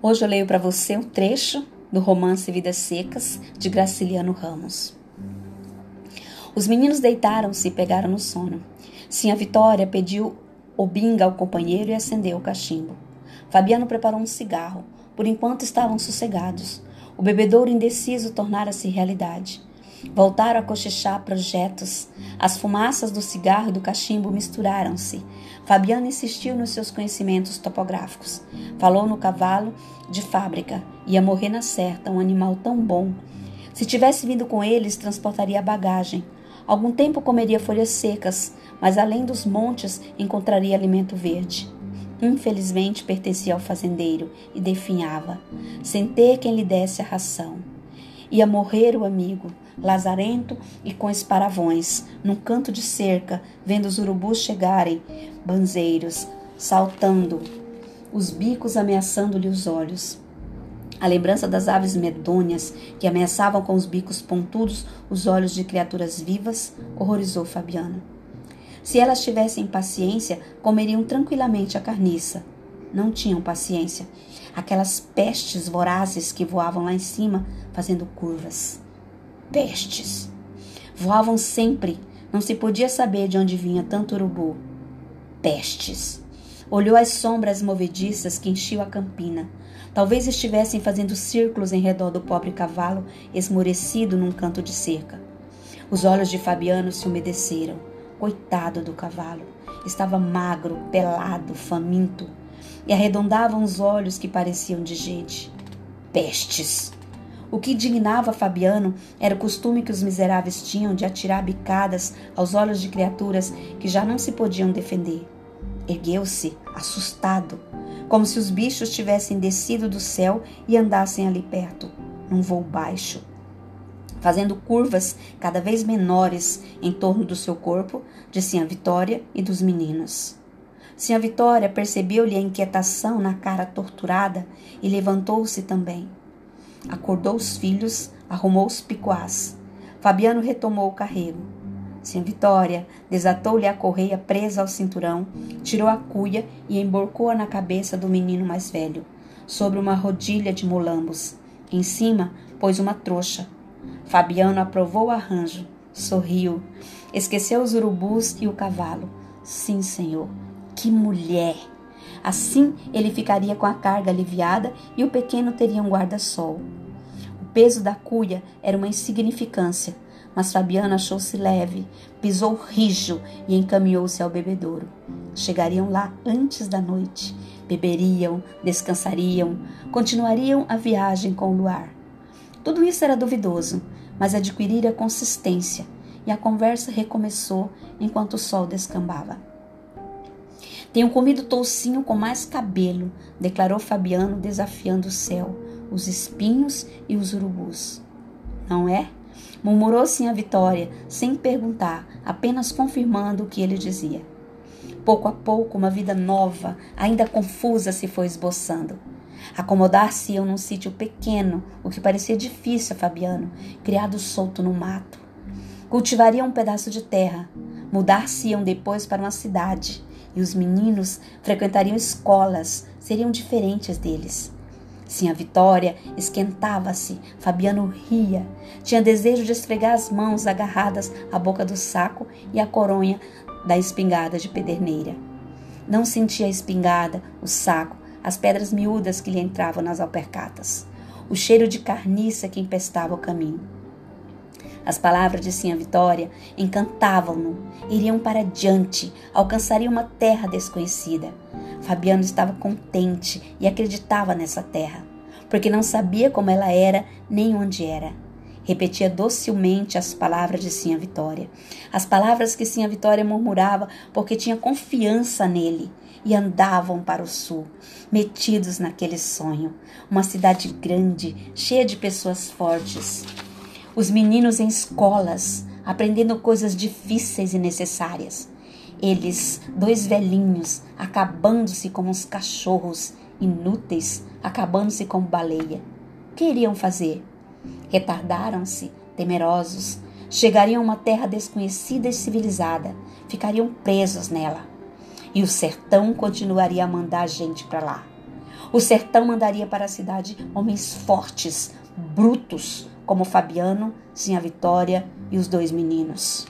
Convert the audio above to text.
Hoje eu leio para você um trecho do romance Vidas Secas de Graciliano Ramos. Os meninos deitaram-se e pegaram no sono. Sim, a Vitória pediu o binga ao companheiro e acendeu o cachimbo. Fabiano preparou um cigarro. Por enquanto estavam sossegados. O bebedouro indeciso tornara-se realidade. Voltaram a cochichar projetos. As fumaças do cigarro e do cachimbo misturaram-se. Fabiano insistiu nos seus conhecimentos topográficos. Falou no cavalo de fábrica. Ia morrer na certa, um animal tão bom. Se tivesse vindo com eles, transportaria a bagagem. Algum tempo comeria folhas secas, mas além dos montes encontraria alimento verde. Infelizmente pertencia ao fazendeiro e definhava, sem ter quem lhe desse a ração. Ia morrer o amigo, lazarento e com esparavões, num canto de cerca, vendo os urubus chegarem, banzeiros, saltando, os bicos ameaçando-lhe os olhos. A lembrança das aves medonhas que ameaçavam com os bicos pontudos os olhos de criaturas vivas horrorizou Fabiano. Se elas tivessem paciência, comeriam tranquilamente a carniça. Não tinham paciência. Aquelas pestes vorazes que voavam lá em cima, fazendo curvas. Pestes! Voavam sempre. Não se podia saber de onde vinha tanto urubu. Pestes! Olhou as sombras movediças que enchiam a campina. Talvez estivessem fazendo círculos em redor do pobre cavalo, esmorecido num canto de cerca. Os olhos de Fabiano se umedeceram. Coitado do cavalo. Estava magro, pelado, faminto. E arredondavam os olhos que pareciam de gente. Pestes! O que indignava Fabiano era o costume que os miseráveis tinham de atirar bicadas aos olhos de criaturas que já não se podiam defender. Ergueu-se, assustado, como se os bichos tivessem descido do céu e andassem ali perto, num voo baixo. Fazendo curvas cada vez menores em torno do seu corpo, de Sinha Vitória e dos meninos. Sinha Vitória percebeu-lhe a inquietação na cara torturada e levantou-se também. Acordou os filhos, arrumou os picuás. Fabiano retomou o carrego. Sem Vitória desatou-lhe a correia presa ao cinturão, tirou a cuia e emborcou-a na cabeça do menino mais velho, sobre uma rodilha de molambos. Em cima pôs uma trouxa. Fabiano aprovou o arranjo, sorriu, esqueceu os urubus e o cavalo. Sim, senhor, que mulher! Assim ele ficaria com a carga aliviada e o pequeno teria um guarda-sol. O peso da cuia era uma insignificância, mas Fabiano achou-se leve, pisou rijo e encaminhou-se ao bebedouro. Chegariam lá antes da noite, beberiam, descansariam, continuariam a viagem com o luar. Tudo isso era duvidoso, mas adquirira consistência, e a conversa recomeçou enquanto o sol descambava. Tenho comido toucinho com mais cabelo, declarou Fabiano, desafiando o céu, os espinhos e os urubus. Não é? Murmurou sim a Vitória, sem perguntar, apenas confirmando o que ele dizia. Pouco a pouco, uma vida nova, ainda confusa, se foi esboçando. Acomodar-se-iam num sítio pequeno, o que parecia difícil a Fabiano, criado solto no mato. Cultivariam um pedaço de terra, mudar-se-iam depois para uma cidade, e os meninos frequentariam escolas, seriam diferentes deles. Sim, a Vitória esquentava-se, Fabiano ria, tinha desejo de esfregar as mãos agarradas à boca do saco e à coronha da espingarda de pederneira. Não sentia a espingarda, o saco, as pedras miúdas que lhe entravam nas alpercatas, o cheiro de carniça que empestava o caminho. As palavras de Sinha Vitória encantavam-no. Iriam para diante, alcançariam uma terra desconhecida. Fabiano estava contente e acreditava nessa terra, porque não sabia como ela era nem onde era. Repetia docilmente as palavras de Sinha Vitória, as palavras que Sinha Vitória murmurava porque tinha confiança nele e andavam para o sul, metidos naquele sonho, uma cidade grande, cheia de pessoas fortes os meninos em escolas, aprendendo coisas difíceis e necessárias. Eles, dois velhinhos, acabando-se como uns cachorros inúteis, acabando-se como baleia. O que iriam fazer? Retardaram-se, temerosos. Chegariam a uma terra desconhecida e civilizada. Ficariam presos nela. E o sertão continuaria a mandar gente para lá. O sertão mandaria para a cidade homens fortes, brutos, como Fabiano, Sinha Vitória e os dois meninos.